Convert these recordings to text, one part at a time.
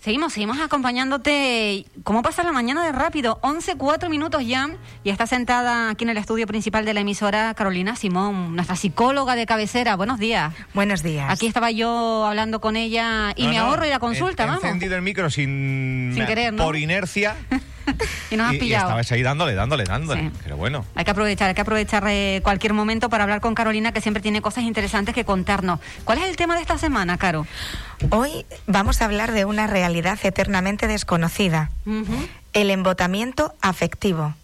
Seguimos, seguimos acompañándote. ¿Cómo pasa la mañana de rápido? 11, 4 minutos ya. Y está sentada aquí en el estudio principal de la emisora Carolina Simón, nuestra psicóloga de cabecera. Buenos días. Buenos días. Aquí estaba yo hablando con ella y No, me no, ahorro y la consulta, he, he vamos. encendido el micro sin, Sin querer, ¿no? por inercia. Y nos has y, y pillado. estabais ahí dándole, dándole, dándole. Sí. Pero bueno. Hay que aprovechar, hay que aprovechar eh, cualquier momento para hablar con Carolina, que siempre tiene cosas interesantes que contarnos. ¿Cuál es el tema de esta semana, Caro? Hoy vamos a hablar de una realidad eternamente desconocida. El embotamiento afectivo.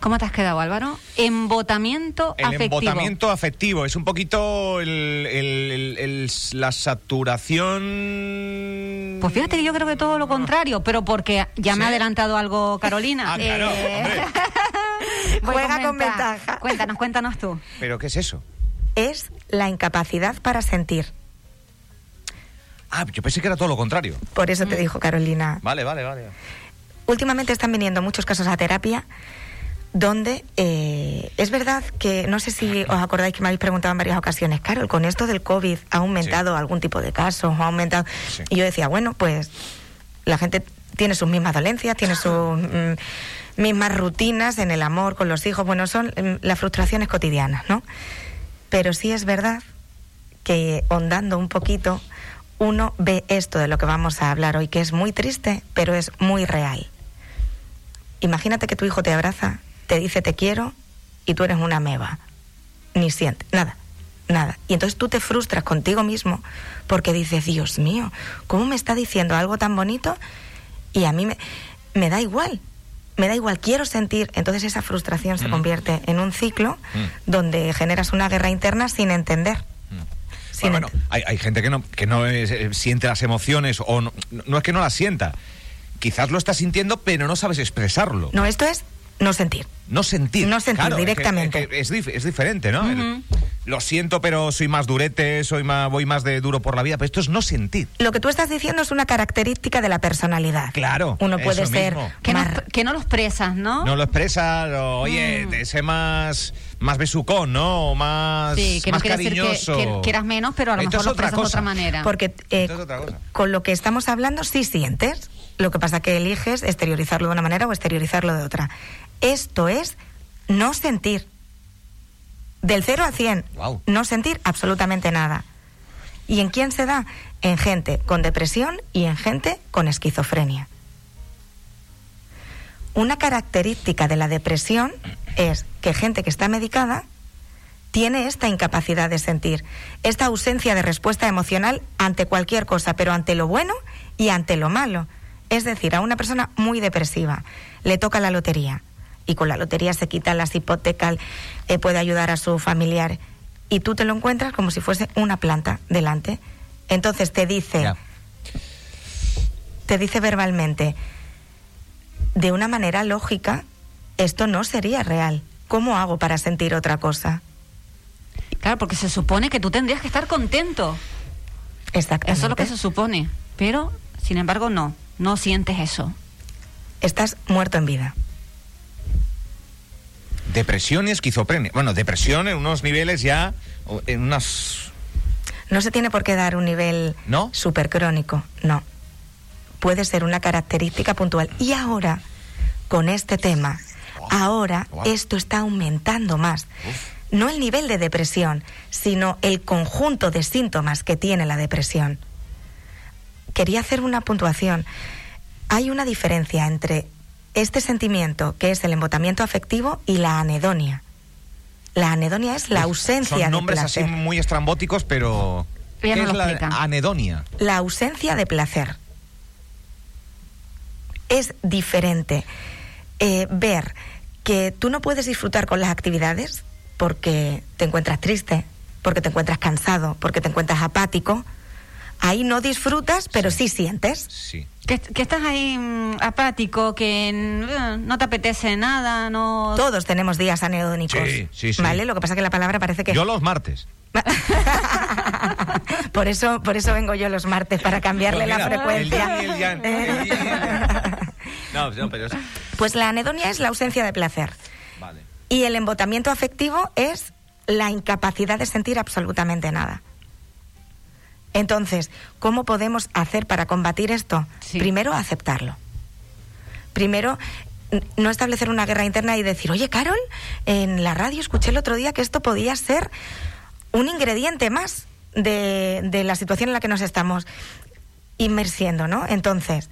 ¿Cómo te has quedado, Álvaro? Embotamiento El afectivo. embotamiento afectivo es un poquito el- el- el- el- la saturación. Pues fíjate que yo creo que todo lo contrario, pero porque ya me ha adelantado algo Carolina. Ah, claro, Eh, hombre. Juega con ventaja. Cuéntanos, cuéntanos tú. ¿Pero qué es eso? Es la incapacidad para sentir. Ah, yo pensé que era todo lo contrario. Por eso Mm. te dijo Carolina. Vale, vale, vale. Últimamente están viniendo muchos casos a terapia donde eh, es verdad que, no sé si os acordáis que me habéis preguntado en varias ocasiones, Carol, con esto del COVID ha aumentado algún tipo de casos, ha aumentado... Sí. Y yo decía, bueno, pues la gente tiene sus mismas dolencias, tiene sus mm, mismas rutinas en el amor con los hijos, bueno, son mm, las frustraciones cotidianas, ¿no? Pero sí es verdad que ondando un poquito, uno ve esto de lo que vamos a hablar hoy, que es muy triste, pero es muy real. Imagínate que tu hijo te abraza, te dice te quiero y tú eres una meba. Ni siente, nada, nada. Y entonces tú te frustras contigo mismo porque dices, Dios mío, ¿cómo me está diciendo algo tan bonito? Y a mí me, me da igual, me da igual, quiero sentir. Entonces esa frustración se Mm. convierte en un ciclo Mm. donde generas una guerra interna sin entender. Sin Bueno, bueno, hay, hay gente que no, que no es- eh, siente las emociones o no, no es que no las sienta. Quizás lo está sintiendo, pero no sabes expresarlo. No, esto es no sentir. No sentir. No sentir Claro, es que- directamente. Es, que es dif- es diferente, ¿no? El- lo siento, pero soy más durete, soy más, voy más de duro por la vida. Pero esto es no sentir. Lo que tú estás diciendo es una característica de la personalidad. Claro, Uno eso puede ser mismo. Que no, más- que no lo expresas, ¿no? No lo expresa, lo- oye, Mm. ese más, más besucón, ¿no? O más, Sí, que no más decir que- cariñoso. que quieras menos, pero a lo mejor lo expresas de otra manera. Porque eh, Esto es otra cosa. con lo que estamos hablando sí sientes. Lo que pasa que eliges exteriorizarlo de una manera o exteriorizarlo de otra. Esto es no sentir. Del 0 al 100. Guau. No sentir absolutamente nada. ¿Y en quién se da? En gente con depresión y en gente con esquizofrenia. Una característica de la depresión es que gente que está medicada tiene esta incapacidad de sentir, esta ausencia de respuesta emocional ante cualquier cosa, pero ante lo bueno y ante lo malo. Es decir, a una persona muy depresiva le toca la lotería y con la lotería se quitan las hipotecas, eh, puede ayudar a su familiar y tú te lo encuentras como si fuese una planta delante. Entonces te dice, te dice verbalmente, de una manera lógica, esto no sería real. ¿Cómo hago para sentir otra cosa? Claro, porque se supone que tú tendrías que estar contento. Exactamente. Eso es lo que se supone. Pero, sin embargo, no. No sientes eso. Estás muerto en vida. Depresión y esquizofrenia. Bueno, depresión en unos niveles ya, en unas... No se tiene por qué dar un nivel ¿No? supercrónico, no. Puede ser una característica puntual. Y ahora, con este tema, ahora esto está aumentando más. No el nivel de depresión, sino el conjunto de síntomas que tiene la depresión. Quería hacer una puntuación. Hay una diferencia entre este sentimiento, que es el embotamiento afectivo, y la anedonia. La anedonia es la ausencia Son de nombres placer. así muy estrambóticos, pero... Ella ¿Qué nos es la explica. anedonia? La ausencia de placer. es diferente eh, ver que tú no puedes disfrutar con las actividades porque te encuentras triste, porque te encuentras cansado, porque te encuentras apático. Ahí no disfrutas, pero sí, sientes. Sí. Que, que estás ahí mm, apático, que eh, no te apetece nada, no... Todos tenemos días anedónicos. Sí, sí, sí. ¿Vale? Lo que pasa es que la palabra parece que. Yo los martes. por eso, por eso vengo yo los martes, para cambiarle Pues la frecuencia. el el el. No, no, pero es- Pues la anedonia es la ausencia de placer. Vale. Y el embotamiento afectivo es la incapacidad de sentir absolutamente nada. Entonces, ¿cómo podemos hacer para combatir esto? Sí. Primero, aceptarlo. Primero, no establecer una guerra interna y decir, oye, Carol, en la radio escuché el otro día que esto podía ser un ingrediente más de, de la situación en la que nos estamos inmersiendo, ¿no? Entonces,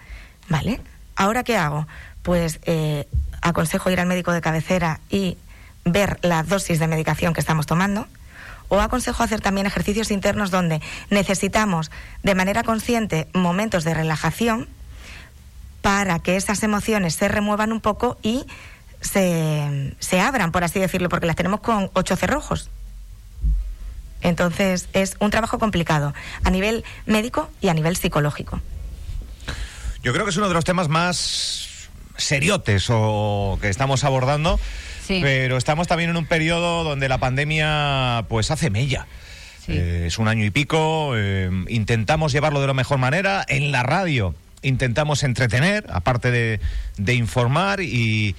¿vale? ¿Ahora qué hago? Pues eh, aconsejo ir al médico de cabecera y ver la dosis de medicación que estamos tomando. O aconsejo hacer también ejercicios internos donde necesitamos de manera consciente momentos de relajación para que esas emociones se remuevan un poco y se, se abran, por así decirlo, porque las tenemos con ocho cerrojos. Entonces es un trabajo complicado a nivel médico y a nivel psicológico. Yo creo que es uno de los temas más seriotes o que estamos abordando, Sí. pero estamos también en un periodo donde la pandemia pues hace mella. Sí. Eh, es un año y pico, eh, intentamos llevarlo de la mejor manera, en la radio intentamos entretener, aparte de, de informar, y,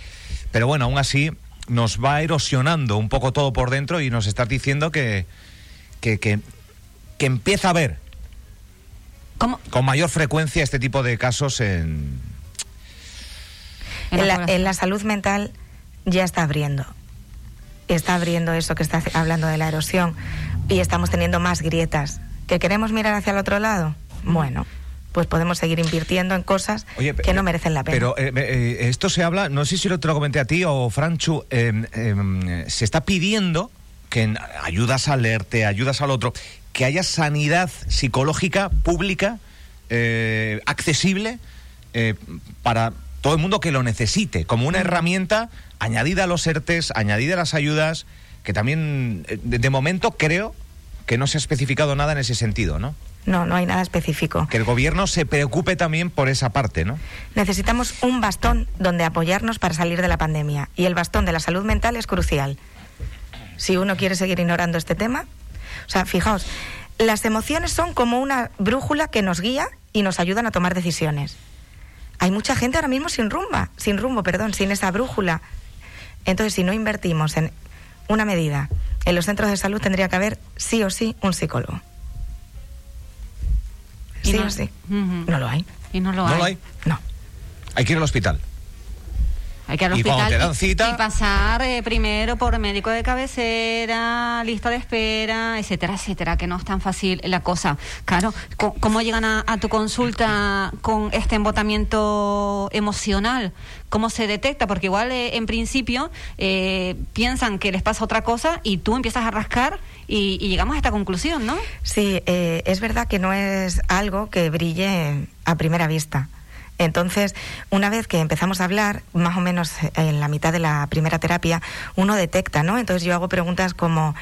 pero bueno, aún así nos va erosionando un poco todo por dentro y nos estás diciendo que, que, que, que empieza a haber ¿Cómo? con mayor frecuencia este tipo de casos en... En la en salud mental ya está abriendo. Está abriendo eso que está hablando de la erosión y estamos teniendo más grietas. ¿Que queremos mirar hacia el otro lado? Bueno, pues podemos seguir invirtiendo en cosas Oye, que no merecen la pena. Pero eh, eh, esto se habla, no sé si lo te lo comenté a ti o Franchu, eh, eh, se está pidiendo que en ayudas al ERTE, ayudas al otro, que haya sanidad psicológica pública eh, accesible eh, para todo el mundo que lo necesite, como una herramienta añadida a los ERTES, añadida a las ayudas, que también, eh, de, de momento creo que no se ha especificado nada en ese sentido, ¿no? No, no hay nada específico. Que el gobierno se preocupe también por esa parte, ¿no? Necesitamos un bastón donde apoyarnos para salir de la pandemia. Y el bastón de la salud mental es crucial. Si uno quiere seguir ignorando este tema. O sea, fijaos, las emociones son como una brújula que nos guía y nos ayudan a tomar decisiones. Hay mucha gente ahora mismo sin rumba, sin rumbo, perdón, sin esa brújula. Entonces, si no invertimos en una medida, en los centros de salud tendría que haber sí o sí un psicólogo. Sí no- o sí. No lo hay. Y no lo ¿No hay. lo hay? No. Hay que ir al hospital. Hay que ir al Y cuando hospital te dan cita- y pasar eh, primero por médico de cabecera, lista de espera, etcétera, etcétera, que no es tan fácil la cosa. Claro, ¿cómo llegan a, a tu consulta con este embotamiento emocional? ¿Cómo se detecta? Porque igual eh, en principio eh, piensan que les pasa otra cosa y tú empiezas a rascar y, y llegamos a esta conclusión, ¿no? Sí, eh, es verdad que no es algo que brille a primera vista. Entonces, una vez que empezamos a hablar, más o menos en la mitad de la primera terapia, uno detecta, ¿no? Entonces yo hago preguntas como,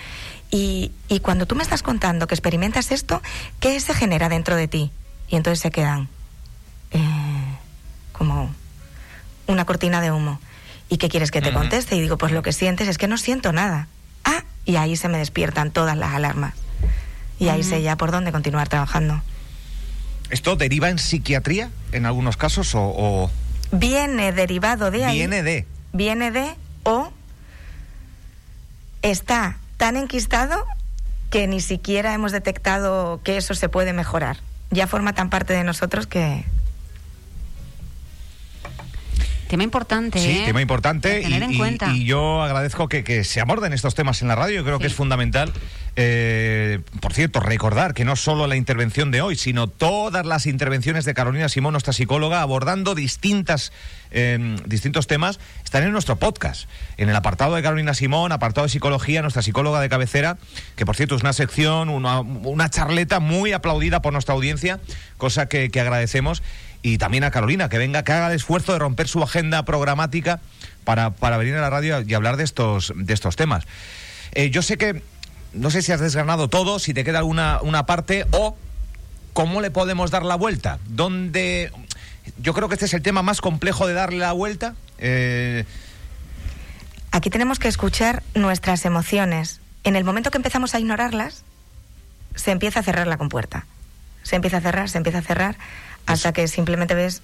y, y cuando tú me estás contando que experimentas esto, ¿qué se genera dentro de ti? Y entonces se quedan eh, como una cortina de humo. ¿Y qué quieres que te conteste? Y digo, pues lo que sientes es que no siento nada. Ah, y ahí se me despiertan todas las alarmas. Y ahí sé ya por dónde continuar trabajando. ¿Esto deriva en psiquiatría en algunos casos o, o Viene derivado de ahí. viene de? Viene de o está tan enquistado que ni siquiera hemos detectado que eso se puede mejorar. Ya forma tan parte de nosotros que Tema importante, Sí, ¿eh? tema importante tener y, en y- cuenta. y yo agradezco que, que se aborden estos temas en la radio. Yo creo que es fundamental Eh, por cierto, recordar que no solo la intervención de hoy, sino todas las intervenciones de Carolina Simón, nuestra psicóloga, abordando distintas, eh, distintos temas, están en nuestro podcast. En el apartado de Carolina Simón, apartado de psicología, nuestra psicóloga de cabecera, que por cierto es una sección, una, una charleta muy aplaudida por nuestra audiencia, cosa que, que agradecemos. Y también a Carolina, que venga, que haga el esfuerzo de romper su agenda programática para, para venir a la radio y hablar de estos, de estos temas. Eh, yo sé que no sé si has desgranado todo, si te queda alguna una parte o cómo le podemos dar la vuelta. ¿Dónde? Yo creo que este es el tema más complejo de darle la vuelta. Eh, Aquí tenemos que escuchar nuestras emociones. En el momento que empezamos a ignorarlas, se empieza a cerrar la compuerta. Se empieza a cerrar, se empieza a cerrar, hasta que simplemente ves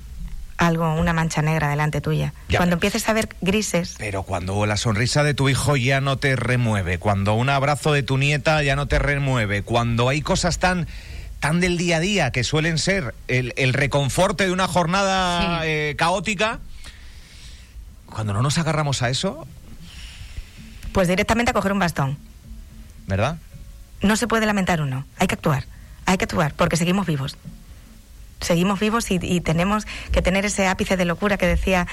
algo, una mancha negra delante tuya. Ya, Cuando empieces a ver grises, pero cuando la sonrisa de tu hijo ya no te remueve, cuando un abrazo de tu nieta ya no te remueve, cuando hay cosas tan tan del día a día que suelen ser el, el reconforte de una jornada Sí. eh, caótica, cuando no nos agarramos a eso, pues directamente a coger un bastón. ¿verdad? No se puede lamentar uno, hay que actuar, hay que actuar, porque seguimos vivos. Seguimos vivos y, y tenemos que tener ese ápice de locura que decía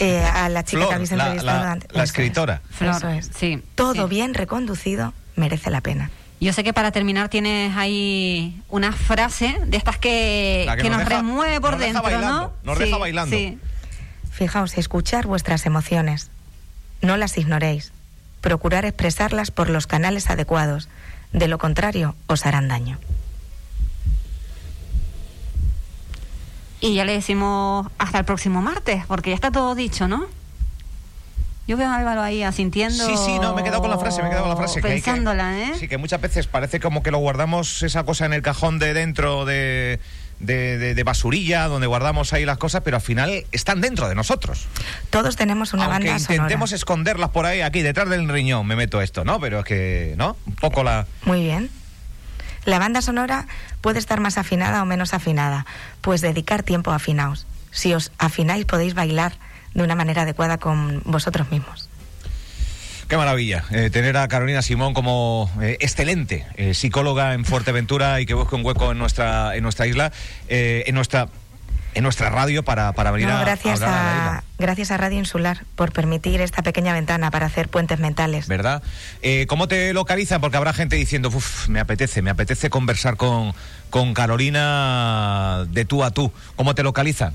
eh, a la chica Flor, que habéis entrevistado la- antes. la Eso es. escritora. Flor, Eso es. sí. Todo sí. bien reconducido merece la pena. Yo sé que para terminar tienes ahí una frase de estas que, que que nos nos, deja- remueve por nos deja dentro, bailando, ¿no? nos deja bailando. Sí. Fijaos, escuchar vuestras emociones. No las ignoréis. Procurar expresarlas por los canales adecuados. De lo contrario, os harán daño. Y ya le decimos hasta el próximo martes, porque ya está todo dicho, ¿no? Yo veo a Álvaro ahí asintiendo. Sí, sí, no, me he quedado con la frase, me he quedado con la frase. que hay que- Pensándola, ¿eh? Sí, que muchas veces parece como que lo guardamos esa cosa en el cajón de dentro de, de, de- de basurilla, donde guardamos ahí las cosas, pero al final están dentro de nosotros. Todos tenemos una Aunque banda intentemos sonora. esconderlas por ahí, aquí detrás del riñón me meto esto, ¿no? Pero es que, ¿no? Un poco la... Muy bien. La banda sonora puede estar más afinada o menos afinada. Pues dedicar tiempo a afinaos. Si os afináis podéis bailar de una manera adecuada con vosotros mismos. Qué maravilla eh, tener a Carolina Simón como eh, excelente eh, psicóloga en Fuerteventura y que busque un hueco en nuestra en nuestra isla, en nuestra en nuestra radio para, para venir No, a, gracias, a gracias a Radio Insular por permitir esta pequeña ventana para hacer puentes mentales. ¿Verdad? Eh, ¿Cómo te localizan? Porque habrá gente diciendo, uff, me apetece, me apetece conversar con, con Carolina de tú a tú. ¿Cómo te localizan?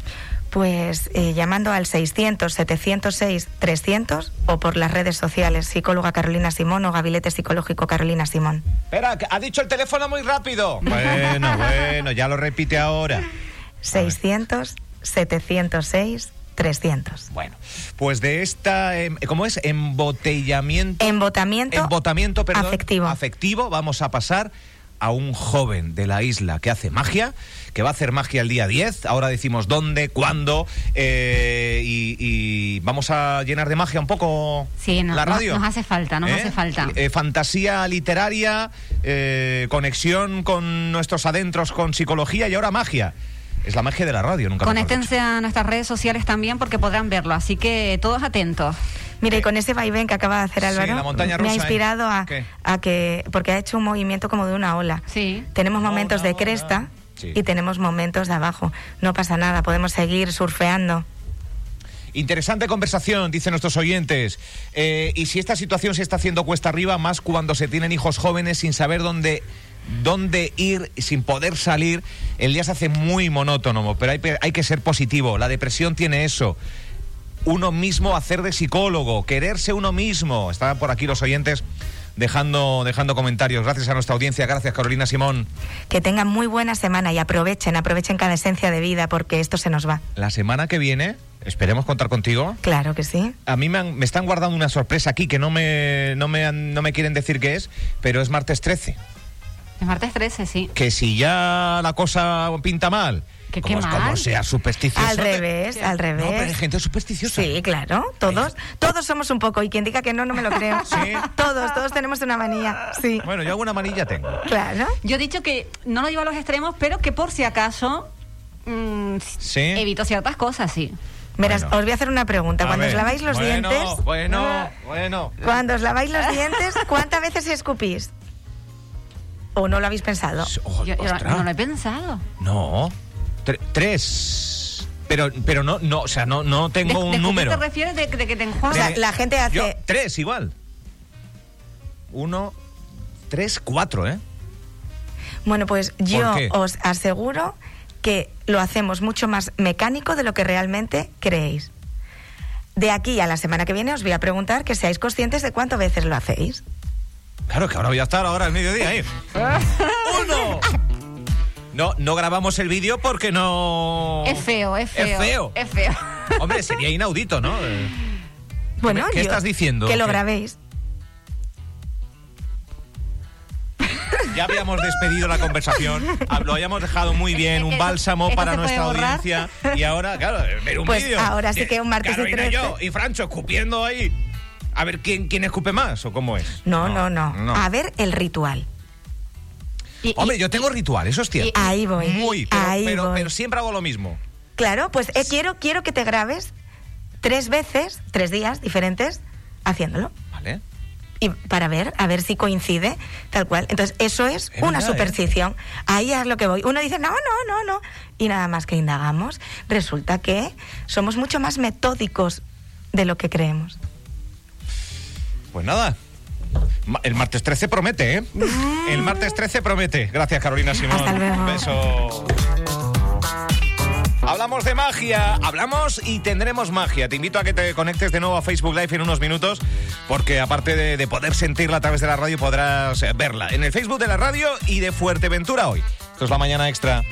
Pues eh, llamando al 600-706-300 o por las redes sociales Psicóloga Carolina Simón o Gabinete Psicológico Carolina Simón. Espera, ha dicho el teléfono muy rápido. Bueno, bueno, ya lo repite ahora. 600-706-300. Bueno, pues de esta, em, ¿cómo es? Embotellamiento. Embotamiento, Embotamiento, perdón. afectivo. Afectivo, vamos a pasar a un joven de la isla que hace magia, que va a hacer magia el día 10. Ahora decimos dónde, cuándo, eh, y, y vamos a llenar de magia un poco Sí, no- la radio. nos hace falta, nos ¿Eh? hace falta. Eh, fantasía literaria, eh, conexión con nuestros adentros con psicología y ahora magia. Es la magia de la radio, nunca Conéctense a nuestras redes sociales también porque podrán verlo, así que todos atentos. Mire, y con ese vaivén que acaba de hacer Sí, Álvaro, la montaña me ha ¿eh? inspirado a, que, porque ha hecho un movimiento como de una ola. Sí. Tenemos momentos de ola. cresta Sí. y tenemos momentos de abajo. No pasa nada, podemos seguir surfeando. Interesante conversación, dicen nuestros oyentes. Eh, y si esta situación se está haciendo cuesta arriba, más cuando se tienen hijos jóvenes sin saber dónde dónde ir, sin poder salir, el día se hace muy monótono, pero hay, que ser positivo. La depresión tiene eso. Uno mismo hacer de psicólogo, quererse uno mismo. Están por aquí los oyentes dejando, dejando comentarios. Gracias a nuestra audiencia. Gracias, Carolina Simón. Que tengan muy buena semana y aprovechen, aprovechen cada esencia de vida porque esto se nos va. La semana que viene, esperemos contar contigo. Claro que sí. A mí me, han- me están guardando una sorpresa aquí que no me, no, me han- no me quieren decir qué es, pero es martes 13. Es martes 13, sí. Que si ya la cosa pinta mal, Que como, qué como sea supersticioso. Al revés, al No, pero hay revés. gente supersticiosa. Sí, claro, todos, todos somos un poco y quien diga que no, no me lo creo. Sí. Todos, todos tenemos una manía. Sí, Bueno, yo alguna manilla tengo. claro. Yo he dicho que no lo llevo a los extremos, pero que por si acaso mm, Sí. evito ciertas cosas, sí. Verás, Bueno. os voy a hacer una pregunta. Cuando os laváis los bueno, dientes, Bueno, bueno. cuando os laváis los dientes, ¿cuántas veces escupís? ¿O no lo habéis pensado? Oh, Yo, no lo he pensado. No. Tre- tres. Pero, pero no, no, o sea, no, no ¿De, tengo de un qué número. te refieres de, de que te enjuagas? O sea, la gente hace- Yo, tres igual. Uno, tres, cuatro, ¿eh? Bueno, pues yo qué? os aseguro que lo hacemos mucho más mecánico de lo que realmente creéis. De aquí a la semana que viene os voy a preguntar que seáis conscientes de cuántas veces lo hacéis. Claro que ahora voy a estar ahora al mediodía ahí. ¡Uno! No, no grabamos el vídeo porque no. Es feo, es feo. Es feo. Es feo. Hombre, sería inaudito, ¿no? Eh, Bueno, ¿Qué yo- estás diciendo? Que lo grabéis. Ya habíamos despedido la conversación, ah, lo habíamos dejado muy bien, un bálsamo eso para nuestra audiencia. Y ahora, claro, ver un Pues vídeo. ahora sí que un martes y Carolina y 13. yo y Francho escupiendo ahí. A ver quién, quién escupe más o cómo es. No, no, no, A ver el ritual. Y- y- Hombre, yo tengo ritual, eso es cierto. Ahí voy. Muy, pero, ahí pero, voy. pero siempre hago lo mismo. Claro, pues eh, quiero, quiero que te grabes tres veces, tres días diferentes, haciéndolo. ¿Vale? Y para ver, a ver si coincide, tal cual. Entonces, eso es Es una verdad, ¿eh? superstición. Ahí es lo que voy. Uno dice, no, no, no, no. Y nada más que indagamos, resulta que somos mucho más metódicos de lo que creemos. Pues nada. El martes 13 promete, ¿eh? El martes 13 promete. Gracias, Carolina Simón. Hasta luego. Un beso. Hablamos de magia, hablamos y tendremos magia. Te invito a que te conectes de nuevo a Facebook Live en unos minutos, porque aparte de, de poder sentirla a través de la radio, podrás verla en el Facebook de la radio y de Fuerteventura hoy. Esto es la mañana extra.